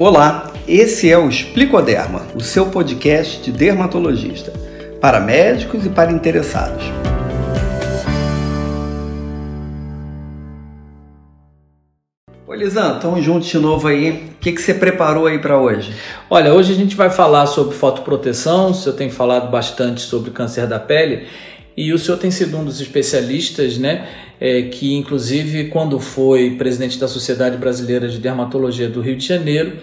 Olá, esse é o Explicoderma, o seu podcast de dermatologista, para médicos e para interessados. Oi, Lisan, estamos juntos de novo aí. O que, que você preparou aí para hoje? Olha, hoje a gente vai falar sobre fotoproteção. O senhor tem falado bastante sobre câncer da pele e o senhor tem sido um dos especialistas, né? É, que inclusive quando foi presidente da Sociedade Brasileira de Dermatologia do Rio de Janeiro,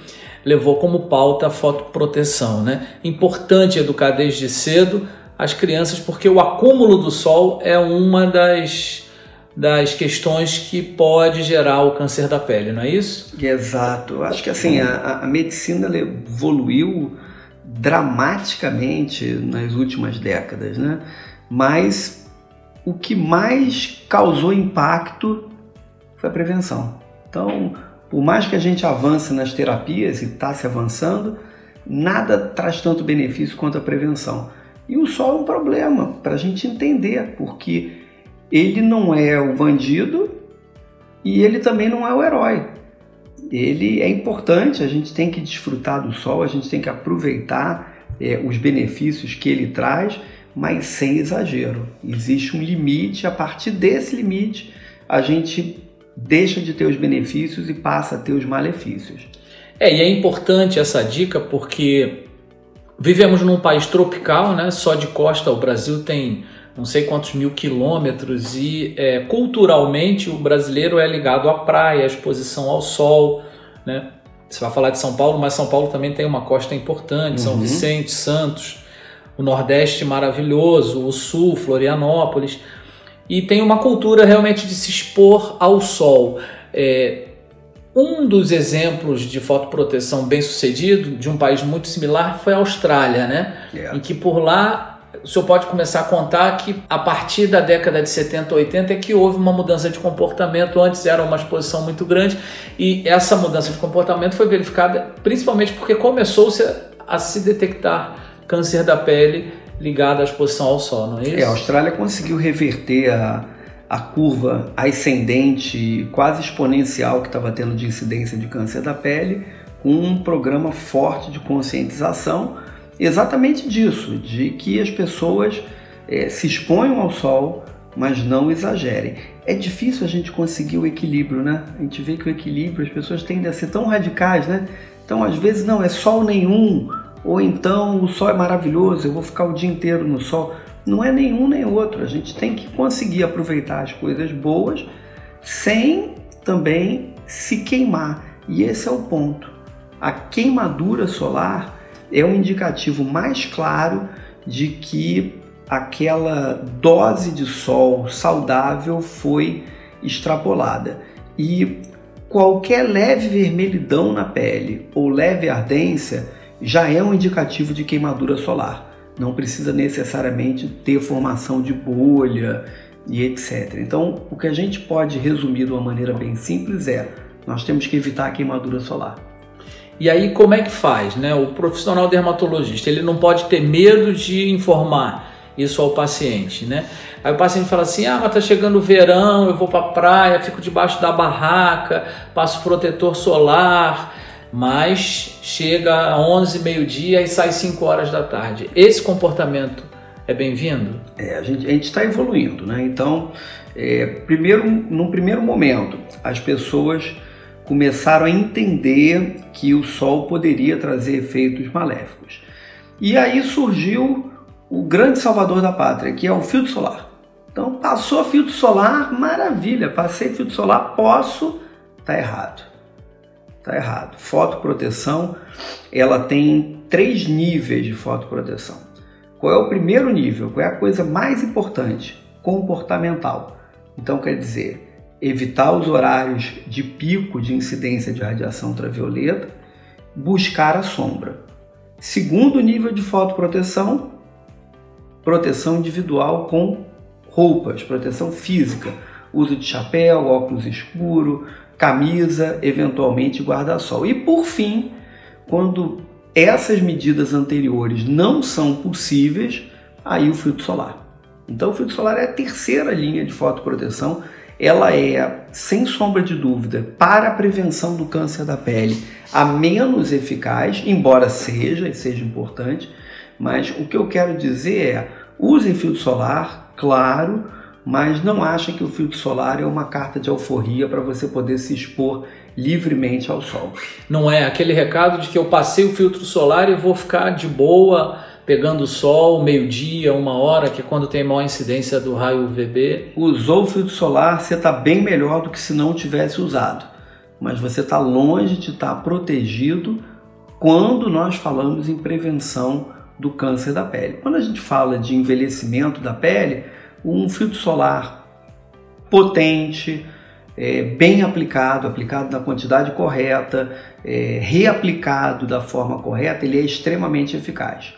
levou como pauta a fotoproteção, né? Importante educar desde cedo as crianças porque o acúmulo do sol é uma das das questões que pode gerar o câncer da pele, não é isso? Exato. Acho que assim a, a medicina evoluiu dramaticamente nas últimas décadas, né? Mas o que mais causou impacto foi a prevenção. Então, por mais que a gente avance nas terapias e está se avançando, nada traz tanto benefício quanto a prevenção. E o sol é um problema para a gente entender, porque ele não é o bandido e ele também não é o herói. Ele é importante, a gente tem que desfrutar do sol, a gente tem que aproveitar é, os benefícios que ele traz, mas sem exagero. Existe um limite, a partir desse limite a gente deixa de ter os benefícios e passa a ter os malefícios. É, e é importante essa dica porque vivemos num país tropical, né? Só de costa o Brasil tem não sei quantos mil quilômetros e é, culturalmente o brasileiro é ligado à praia, à exposição ao sol, né? Você vai falar de São Paulo, mas São Paulo também tem uma costa importante, São uhum. Vicente, Santos, o Nordeste maravilhoso, o Sul, Florianópolis, e tem uma cultura realmente de se expor ao sol. É, um dos exemplos de fotoproteção bem sucedido de um país muito similar foi a Austrália, né? Yeah. Em que por lá o senhor pode começar a contar que a partir da década de 70, 80 é que houve uma mudança de comportamento. Antes era uma exposição muito grande e essa mudança de comportamento foi verificada principalmente porque começou-se a se detectar câncer da pele ligado à exposição ao sol, não é isso? É, a Austrália conseguiu reverter a, a curva ascendente quase exponencial que estava tendo de incidência de câncer da pele com um programa forte de conscientização exatamente disso, de que as pessoas é, se exponham ao sol, mas não exagerem. É difícil a gente conseguir o equilíbrio, né? A gente vê que o equilíbrio, as pessoas tendem a ser tão radicais, né? Então, às vezes, não, é sol nenhum, ou então o sol é maravilhoso, eu vou ficar o dia inteiro no sol. Não é nenhum nem outro. A gente tem que conseguir aproveitar as coisas boas sem também se queimar. E esse é o ponto. A queimadura solar é um indicativo mais claro de que aquela dose de sol saudável foi extrapolada. E qualquer leve vermelhidão na pele ou leve ardência já é um indicativo de queimadura solar. Não precisa necessariamente ter formação de bolha e etc. Então, o que a gente pode resumir de uma maneira bem simples é: nós temos que evitar a queimadura solar. E aí como é que faz, né? O profissional dermatologista, ele não pode ter medo de informar isso ao paciente, né? Aí o paciente fala assim: "Ah, mas tá chegando o verão, eu vou para praia, fico debaixo da barraca, passo protetor solar, mas chega a 11, meio-dia e sai 5 horas da tarde". Esse comportamento é bem-vindo? É, a gente está evoluindo, né? Então, é, primeiro, num primeiro momento, as pessoas começaram a entender que o Sol poderia trazer efeitos maléficos. E aí surgiu o grande salvador da pátria, que é o filtro solar. Então, passou filtro solar, maravilha, passei filtro solar, posso? Tá errado. Tá errado. Fotoproteção, ela tem três níveis de fotoproteção. Qual é o primeiro nível? Qual é a coisa mais importante? Comportamental. Então, quer dizer, evitar os horários de pico de incidência de radiação ultravioleta, buscar a sombra. Segundo nível de fotoproteção, proteção individual com roupas, proteção física, uso de chapéu, óculos escuro, camisa, eventualmente guarda-sol. E por fim, quando essas medidas anteriores não são possíveis, aí o filtro solar. Então o filtro solar é a terceira linha de fotoproteção ela é, sem sombra de dúvida, para a prevenção do câncer da pele, a menos eficaz, embora seja, e seja importante, mas o que eu quero dizer é, usem filtro solar, claro, mas não achem que o filtro solar é uma carta de alforria para você poder se expor livremente ao sol. Não é aquele recado de que eu passei o filtro solar e vou ficar de boa pegando sol, meio-dia, uma hora, que é quando tem maior incidência do raio UVB. Usou o filtro solar, você está bem melhor do que se não tivesse usado. Mas você está longe de estar tá protegido quando nós falamos em prevenção do câncer da pele. Quando a gente fala de envelhecimento da pele, um filtro solar potente, é, bem aplicado, aplicado na quantidade correta, é, reaplicado da forma correta, ele é extremamente eficaz.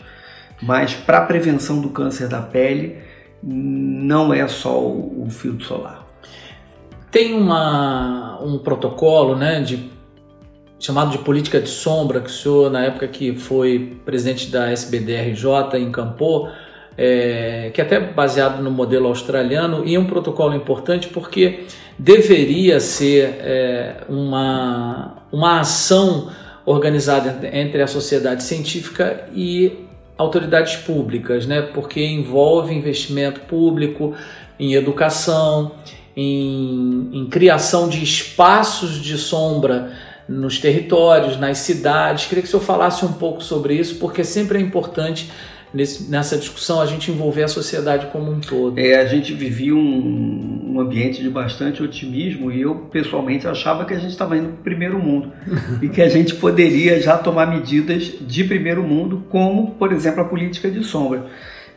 Mas para a prevenção do câncer da pele, não é só o, o filtro solar. Tem uma, um protocolo né, de, chamado de política de sombra que o senhor, na época que foi presidente da SBDRJ, encampou, é, que é até baseado no modelo australiano, e é um protocolo importante porque deveria ser é, uma, uma ação organizada entre a sociedade científica e autoridades públicas, né? porque envolve investimento público em educação, em, em criação de espaços de sombra nos territórios, nas cidades. Queria que o senhor falasse um pouco sobre isso, porque sempre é importante nesse, nessa discussão a gente envolver a sociedade como um todo. É, a gente vivia um, um ambiente de bastante otimismo e eu pessoalmente achava que a gente estava indo para o primeiro mundo e que a gente poderia já tomar medidas de primeiro mundo, como por exemplo a política de sombra.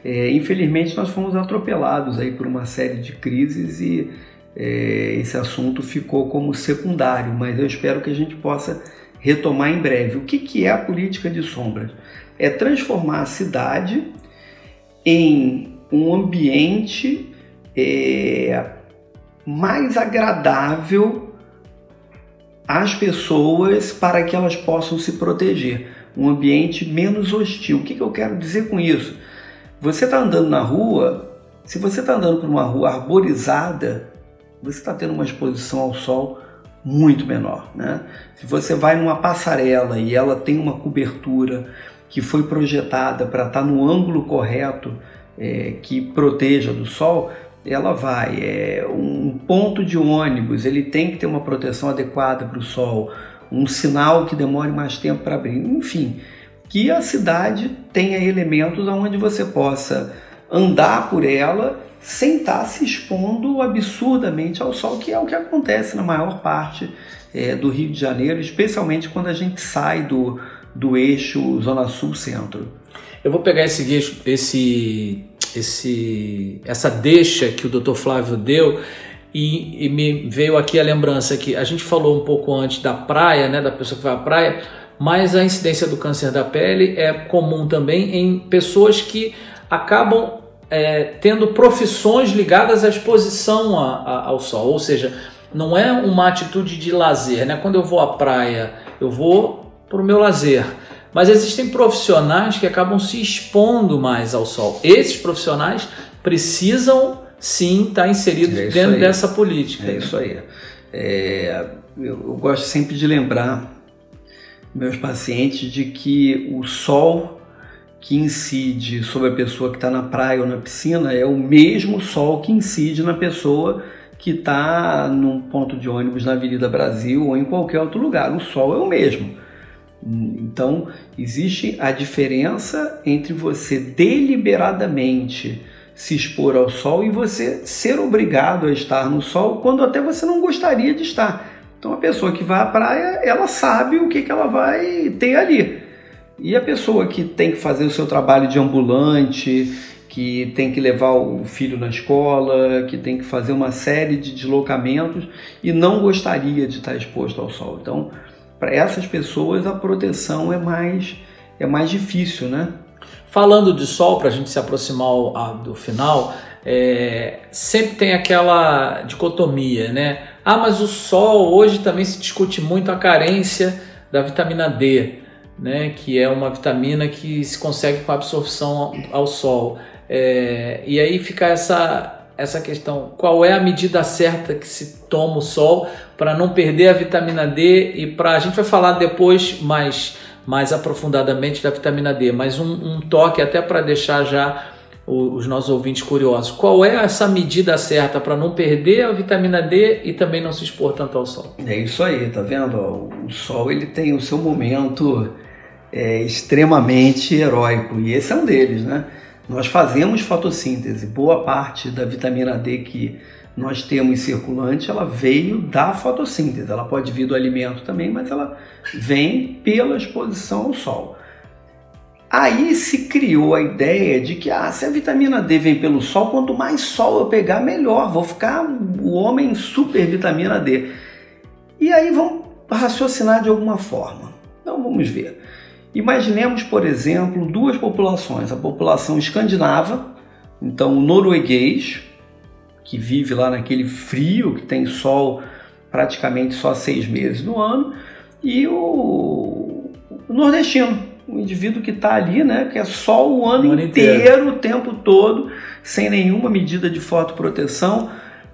É, infelizmente nós fomos atropelados aí por uma série de crises e é, esse assunto ficou como secundário, mas eu espero que a gente possa retomar em breve. O que, que é a política de sombras? é transformar a cidade em um ambiente é, mais agradável às pessoas para que elas possam se proteger. Um ambiente menos hostil. O que, que eu quero dizer com isso? Você está andando na rua, se você está andando por uma rua arborizada, você está tendo uma exposição ao sol muito menor. Né? Se você vai numa passarela e ela tem uma cobertura que foi projetada para estar tá no ângulo correto é, que proteja do sol, ela vai. É, um ponto de ônibus ele tem que ter uma proteção adequada para o sol, um sinal que demore mais tempo para abrir, enfim, que a cidade tenha elementos onde você possa andar por ela sem estar tá se expondo absurdamente ao sol, que é o que acontece na maior parte é, do Rio de Janeiro, especialmente quando a gente sai do, do eixo Zona Sul-Centro. Eu vou pegar esse, esse, esse, essa deixa que o Dr. Flávio deu e, e, me veio aqui a lembrança que a gente falou um pouco antes da praia, né, da pessoa que vai à praia, mas a incidência do câncer da pele é comum também em pessoas que acabam é, tendo profissões ligadas à exposição a, a, ao sol, ou seja, não é uma atitude de lazer, né? Quando eu vou à praia, eu vou para o meu lazer. Mas existem profissionais que acabam se expondo mais ao sol. Esses profissionais precisam sim estar inseridos é dentro aí. dessa política. É isso aí. É, eu, eu gosto sempre de lembrar meus pacientes de que o sol que incide sobre a pessoa que está na praia ou na piscina é o mesmo sol que incide na pessoa que está num ponto de ônibus na Avenida Brasil ou em qualquer outro lugar. O sol é o mesmo. Então, existe a diferença entre você deliberadamente se expor ao sol e você ser obrigado a estar no sol quando até você não gostaria de estar. Então, a pessoa que vai à praia, ela sabe o que, que ela vai ter ali. E a pessoa que tem que fazer o seu trabalho de ambulante, que tem que levar o filho na escola, que tem que fazer uma série de deslocamentos e não gostaria de estar exposto ao sol. Então, para essas pessoas a proteção é mais, é mais difícil, né? Falando de sol, para a gente se aproximar do final, é, sempre tem aquela dicotomia, né? Ah, mas o sol hoje também se discute muito a carência da vitamina D, né? Que é uma vitamina que se consegue com a absorção ao, ao sol. É, e aí fica essa essa questão, qual é a medida certa que se toma o sol para não perder a vitamina D e para a gente vai falar depois mais mais aprofundadamente da vitamina D, mas um, um toque até para deixar já os nossos ouvintes curiosos. Qual é essa medida certa para não perder a vitamina D e também não se expor tanto ao sol? É isso aí, tá vendo? O sol ele tem o seu momento é, extremamente heróico e esse é um deles, né? Nós fazemos fotossíntese, boa parte da vitamina D que nós temos circulante, ela veio da fotossíntese. Ela pode vir do alimento também, mas ela vem pela exposição ao sol. Aí se criou a ideia de que ah, se a vitamina D vem pelo sol, quanto mais sol eu pegar, melhor. Vou ficar o homem super vitamina D. E aí vamos raciocinar de alguma forma. Então vamos ver. Imaginemos, por exemplo, duas populações: a população escandinava, então o norueguês, que vive lá naquele frio, que tem sol praticamente só seis meses no ano, e o, o nordestino, o indivíduo que está ali, né, que é só o ano, o ano inteiro, inteiro, o tempo todo, sem nenhuma medida de fotoproteção.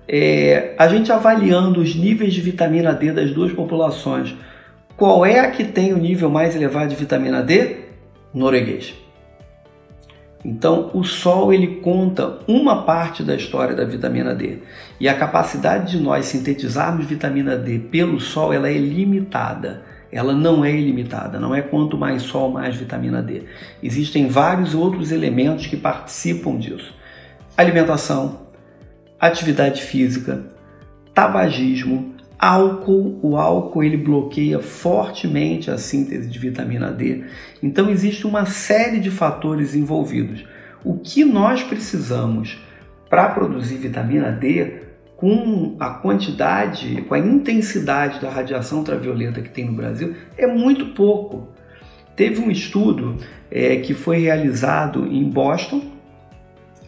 É, a gente avaliando os níveis de vitamina D das duas populações, qual é a que tem o nível mais elevado de vitamina D? Norueguês. Então, o Sol ele conta uma parte da história da vitamina D e a capacidade de nós sintetizarmos vitamina D pelo Sol ela é limitada. Ela não é ilimitada, não é quanto mais Sol mais vitamina D. Existem vários outros elementos que participam disso: alimentação, atividade física, tabagismo, álcool, o álcool ele bloqueia fortemente a síntese de vitamina D. Então existe uma série de fatores envolvidos. O que nós precisamos para produzir vitamina D com a quantidade, com a intensidade da radiação ultravioleta que tem no Brasil é muito pouco. Teve um estudo é, que foi realizado em Boston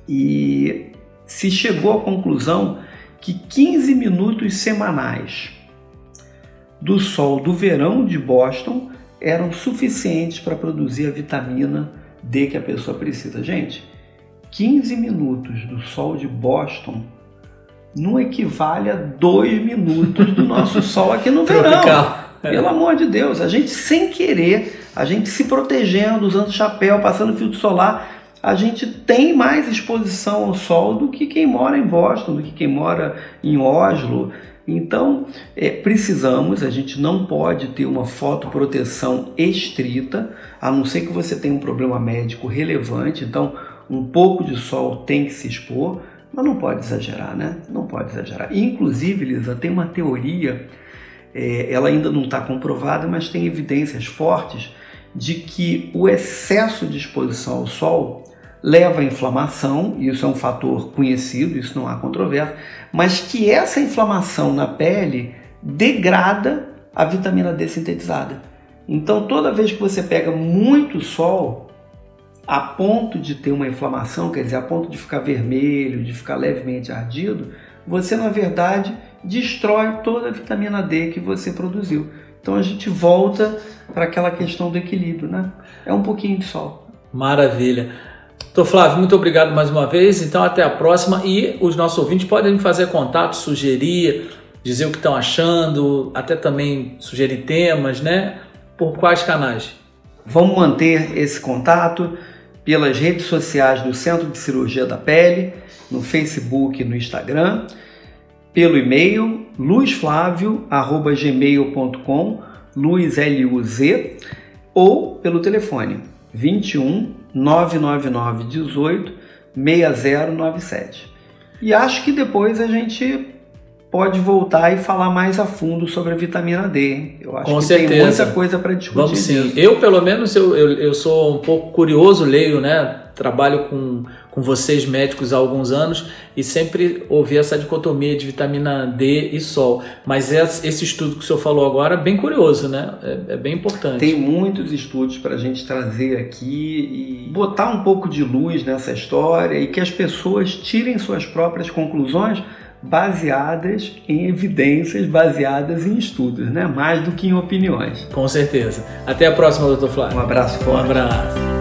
e se chegou à conclusão que 15 minutos semanais do sol do verão de Boston eram suficientes para produzir a vitamina D que a pessoa precisa. Gente, 15 minutos do sol de Boston não equivale a 2 minutos do nosso sol aqui no verão. Pelo amor de Deus, a gente sem querer, a gente se protegendo, usando chapéu, passando filtro solar, a gente tem mais exposição ao sol do que quem mora em Boston, do que quem mora em Oslo. Então, é, precisamos, a gente não pode ter uma fotoproteção estrita, a não ser que você tenha um problema médico relevante. Então, um pouco de sol tem que se expor, mas não pode exagerar, né? Não pode exagerar. Inclusive, Lisa, tem uma teoria, é, ela ainda não está comprovada, mas tem evidências fortes de que o excesso de exposição ao sol leva à inflamação, isso é um fator conhecido, isso não há controvérsia, mas que essa inflamação na pele degrada a vitamina D sintetizada. Então, toda vez que você pega muito sol, a ponto de ter uma inflamação, quer dizer, a ponto de ficar vermelho, de ficar levemente ardido, você na verdade destrói toda a vitamina D que você produziu. Então a gente volta para aquela questão do equilíbrio, né? É um pouquinho de sol. Maravilha. Doutor Flávio, muito obrigado mais uma vez. Então, até a próxima. E os nossos ouvintes podem fazer contato, sugerir, dizer o que estão achando, até também sugerir temas, né? Por quais canais? Vamos manter esse contato pelas redes sociais do Centro de Cirurgia da Pele, no Facebook e no Instagram, pelo e-mail luzflavio.gmail.com, luz L-U-Z, ou pelo telefone 21 999 18 6097. E acho que depois a gente pode voltar e falar mais a fundo sobre a vitamina D. Eu acho Com que certeza. tem muita coisa para discutir. Vamos sim. Eu, pelo menos, eu, eu, eu, sou um pouco curioso, leio, né? Trabalho com, com vocês médicos há alguns anos e sempre ouvi essa dicotomia de vitamina D e sol. Mas esse estudo que o senhor falou agora é bem curioso, né? É, é bem importante. Tem muitos estudos para a gente trazer aqui e botar um pouco de luz nessa história e que as pessoas tirem suas próprias conclusões baseadas em evidências, baseadas em estudos, né? mais do que em opiniões. Com certeza. Até a próxima, doutor Flávio. Um abraço forte. Um abraço.